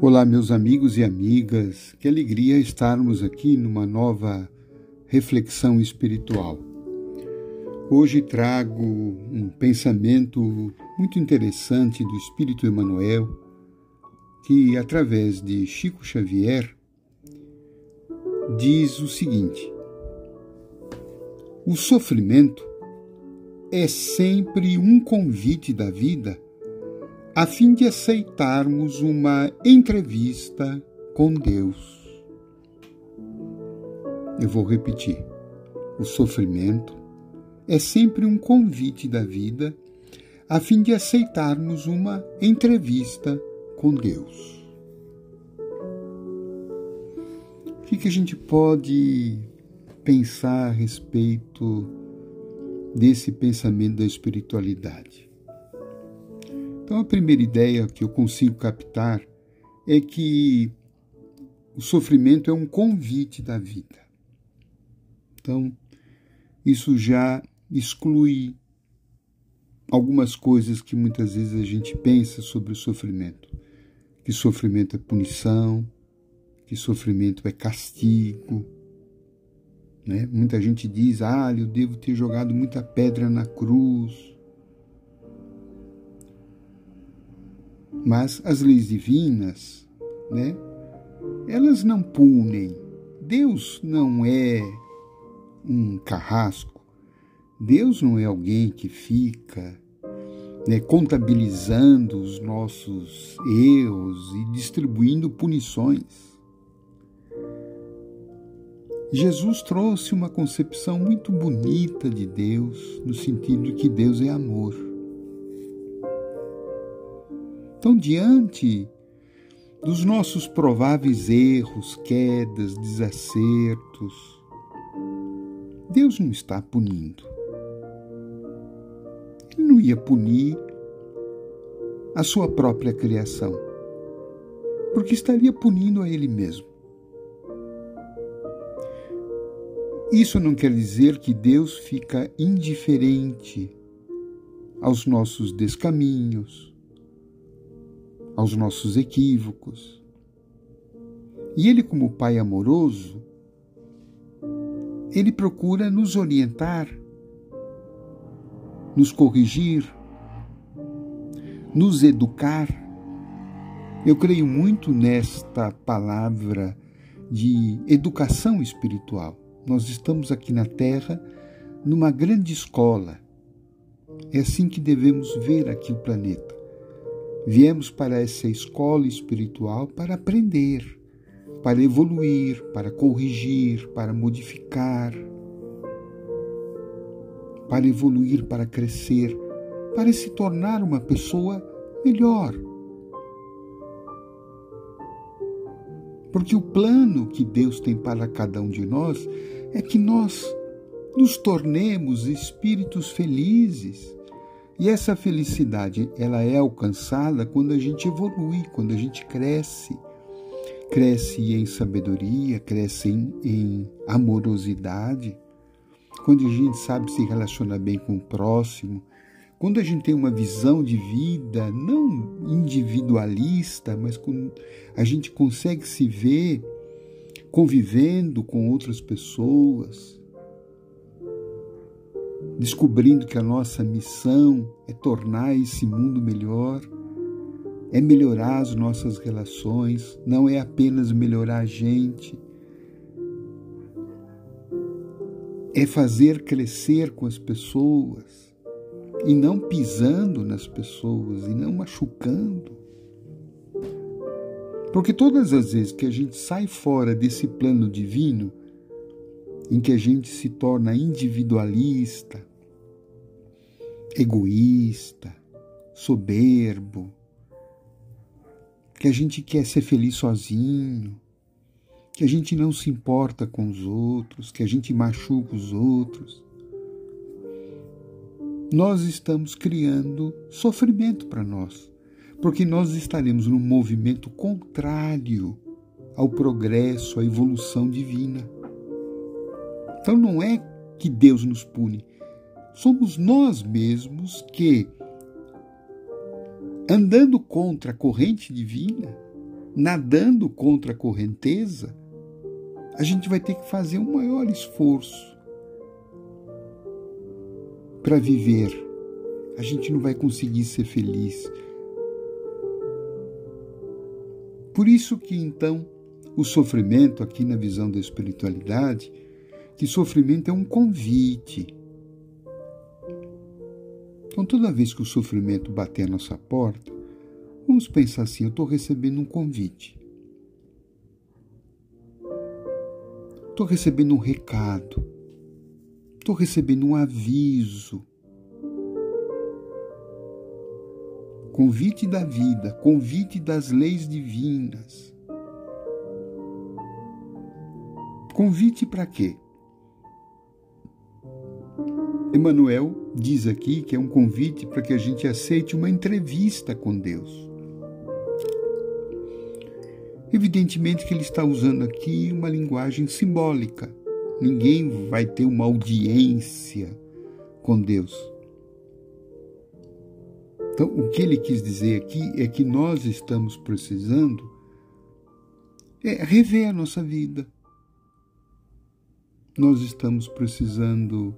Olá, meus amigos e amigas, que alegria estarmos aqui numa nova reflexão espiritual. Hoje trago um pensamento muito interessante do Espírito Emmanuel, que, através de Chico Xavier, diz o seguinte: O sofrimento é sempre um convite da vida a fim de aceitarmos uma entrevista com Deus. Eu vou repetir. O sofrimento é sempre um convite da vida a fim de aceitarmos uma entrevista com Deus. O que, que a gente pode pensar a respeito desse pensamento da espiritualidade? Então, a primeira ideia que eu consigo captar é que o sofrimento é um convite da vida. Então, isso já exclui algumas coisas que muitas vezes a gente pensa sobre o sofrimento. Que sofrimento é punição, que sofrimento é castigo. Né? Muita gente diz, ah, eu devo ter jogado muita pedra na cruz Mas as leis divinas, né, elas não punem. Deus não é um carrasco. Deus não é alguém que fica né, contabilizando os nossos erros e distribuindo punições. Jesus trouxe uma concepção muito bonita de Deus, no sentido de que Deus é amor. Então, diante dos nossos prováveis erros, quedas, desacertos, Deus não está punindo. Ele não ia punir a sua própria criação, porque estaria punindo a ele mesmo. Isso não quer dizer que Deus fica indiferente aos nossos descaminhos, aos nossos equívocos. E ele, como pai amoroso, ele procura nos orientar, nos corrigir, nos educar. Eu creio muito nesta palavra de educação espiritual. Nós estamos aqui na Terra numa grande escola. É assim que devemos ver aqui o planeta. Viemos para essa escola espiritual para aprender, para evoluir, para corrigir, para modificar, para evoluir, para crescer, para se tornar uma pessoa melhor. Porque o plano que Deus tem para cada um de nós é que nós nos tornemos espíritos felizes, e essa felicidade, ela é alcançada quando a gente evolui, quando a gente cresce. Cresce em sabedoria, cresce em, em amorosidade, quando a gente sabe se relacionar bem com o próximo, quando a gente tem uma visão de vida não individualista, mas quando a gente consegue se ver convivendo com outras pessoas, descobrindo que a nossa missão é tornar esse mundo melhor, é melhorar as nossas relações, não é apenas melhorar a gente, é fazer crescer com as pessoas e não pisando nas pessoas e não machucando. Porque todas as vezes que a gente sai fora desse plano divino, em que a gente se torna individualista, egoísta, soberbo, que a gente quer ser feliz sozinho, que a gente não se importa com os outros, que a gente machuca os outros. Nós estamos criando sofrimento para nós, porque nós estaremos num movimento contrário ao progresso, à evolução divina. Então não é que Deus nos pune, somos nós mesmos que, andando contra a corrente divina, nadando contra a correnteza, a gente vai ter que fazer um maior esforço para viver. A gente não vai conseguir ser feliz. Por isso que então o sofrimento aqui na visão da espiritualidade, que sofrimento é um convite. Então toda vez que o sofrimento bater a nossa porta, vamos pensar assim, eu estou recebendo um convite. Estou recebendo um recado. Estou recebendo um aviso. Convite da vida, convite das leis divinas. Convite para quê? Emmanuel diz aqui que é um convite para que a gente aceite uma entrevista com Deus. Evidentemente que ele está usando aqui uma linguagem simbólica. Ninguém vai ter uma audiência com Deus. Então, o que ele quis dizer aqui é que nós estamos precisando é rever a nossa vida. Nós estamos precisando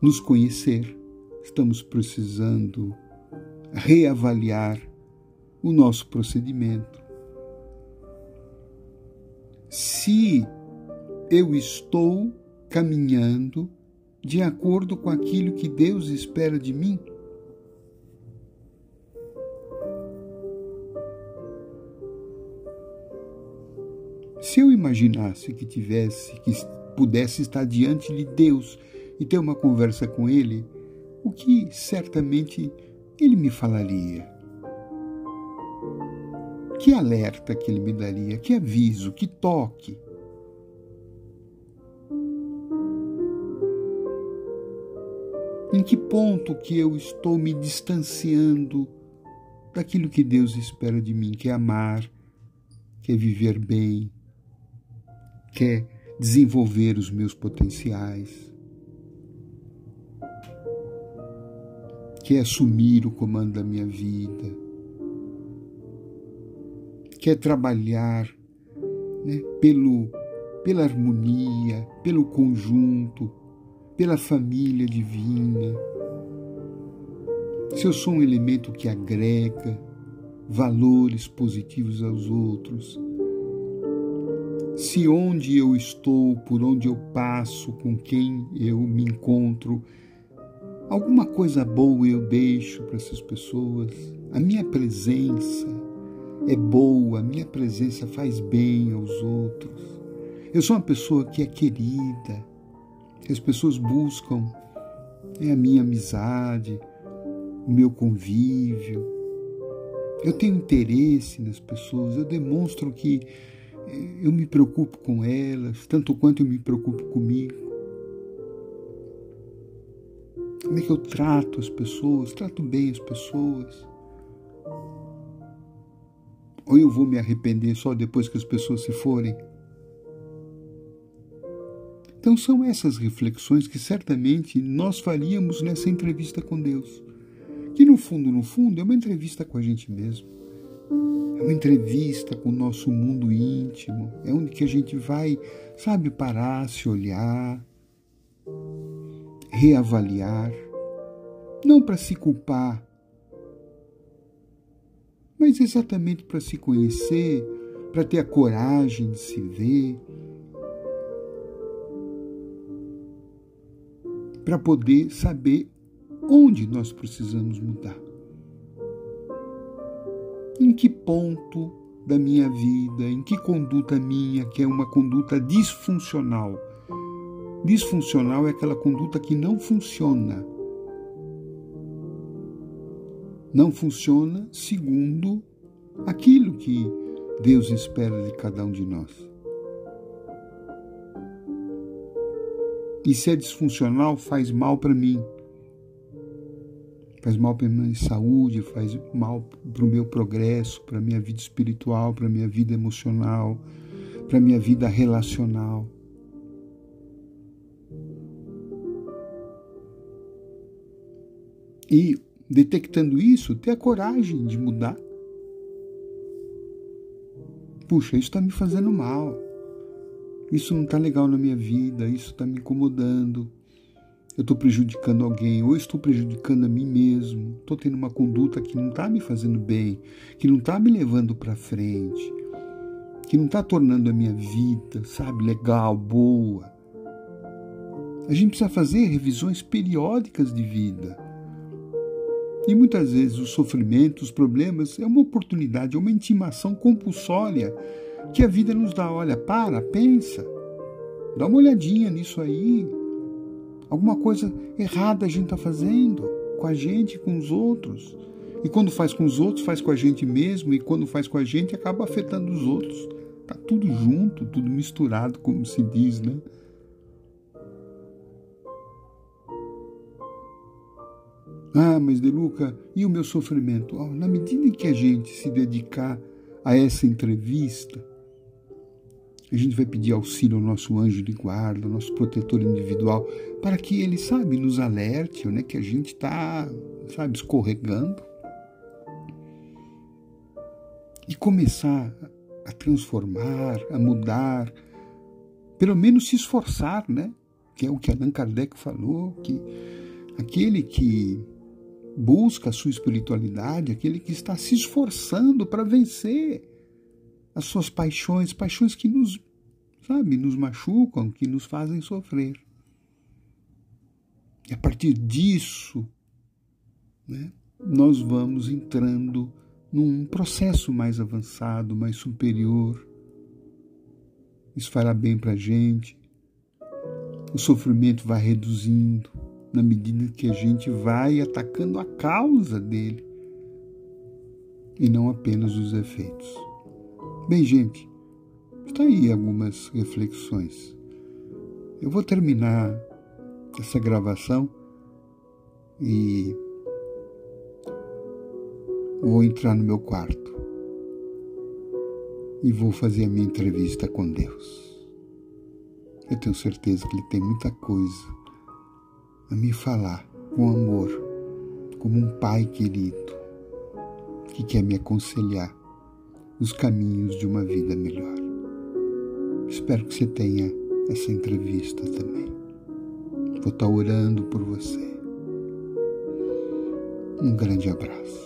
nos conhecer, estamos precisando reavaliar o nosso procedimento se eu estou caminhando de acordo com aquilo que Deus espera de mim? Se eu imaginasse que tivesse, que pudesse estar diante de Deus e ter uma conversa com Ele, o que certamente Ele me falaria? Que alerta que ele me daria? Que aviso? Que toque? Em que ponto que eu estou me distanciando daquilo que Deus espera de mim, que é amar, que é viver bem, que é desenvolver os meus potenciais, que é assumir o comando da minha vida quer trabalhar né, pelo, pela harmonia, pelo conjunto, pela família divina. Se eu sou um elemento que agrega valores positivos aos outros, se onde eu estou, por onde eu passo, com quem eu me encontro, alguma coisa boa eu deixo para essas pessoas, a minha presença, é boa, minha presença faz bem aos outros. Eu sou uma pessoa que é querida, que as pessoas buscam é a minha amizade, o meu convívio. Eu tenho interesse nas pessoas, eu demonstro que eh, eu me preocupo com elas, tanto quanto eu me preocupo comigo. Como é que eu trato as pessoas? Trato bem as pessoas ou eu vou me arrepender só depois que as pessoas se forem? Então são essas reflexões que certamente nós faríamos nessa entrevista com Deus. Que no fundo, no fundo, é uma entrevista com a gente mesmo. É uma entrevista com o nosso mundo íntimo. É onde que a gente vai, sabe, parar, se olhar, reavaliar. Não para se culpar, mas exatamente para se conhecer, para ter a coragem de se ver, para poder saber onde nós precisamos mudar. Em que ponto da minha vida, em que conduta minha, que é uma conduta disfuncional. Disfuncional é aquela conduta que não funciona não funciona segundo aquilo que Deus espera de cada um de nós. E se é disfuncional, faz mal para mim. Faz mal para minha saúde, faz mal para o meu progresso, para a minha vida espiritual, para a minha vida emocional, para a minha vida relacional. E detectando isso, ter a coragem de mudar. puxa, isso está me fazendo mal. Isso não está legal na minha vida, isso está me incomodando. Eu estou prejudicando alguém, ou estou prejudicando a mim mesmo. Estou tendo uma conduta que não está me fazendo bem, que não está me levando para frente, que não está tornando a minha vida, sabe, legal, boa. A gente precisa fazer revisões periódicas de vida. E muitas vezes o sofrimento, os problemas, é uma oportunidade, é uma intimação compulsória que a vida nos dá. Olha, para, pensa, dá uma olhadinha nisso aí. Alguma coisa errada a gente está fazendo com a gente, com os outros. E quando faz com os outros, faz com a gente mesmo, e quando faz com a gente, acaba afetando os outros. Tá tudo junto, tudo misturado, como se diz, né? Ah, mas Deluca, e o meu sofrimento? Oh, na medida em que a gente se dedicar a essa entrevista, a gente vai pedir auxílio ao nosso anjo de guarda, ao nosso protetor individual, para que ele, sabe, nos alerte, né, que a gente está, sabe, escorregando. E começar a transformar, a mudar, pelo menos se esforçar, né? Que é o que Allan Kardec falou, que aquele que busca a sua espiritualidade, aquele que está se esforçando para vencer as suas paixões, paixões que nos, sabe, nos machucam, que nos fazem sofrer. E a partir disso, né, nós vamos entrando num processo mais avançado, mais superior. Isso fará bem para a gente. O sofrimento vai reduzindo na medida que a gente vai atacando a causa dele e não apenas os efeitos. Bem, gente, está aí algumas reflexões. Eu vou terminar essa gravação e vou entrar no meu quarto e vou fazer a minha entrevista com Deus. Eu tenho certeza que Ele tem muita coisa a me falar com amor, como um pai querido que quer me aconselhar os caminhos de uma vida melhor. Espero que você tenha essa entrevista também. Vou estar orando por você. Um grande abraço.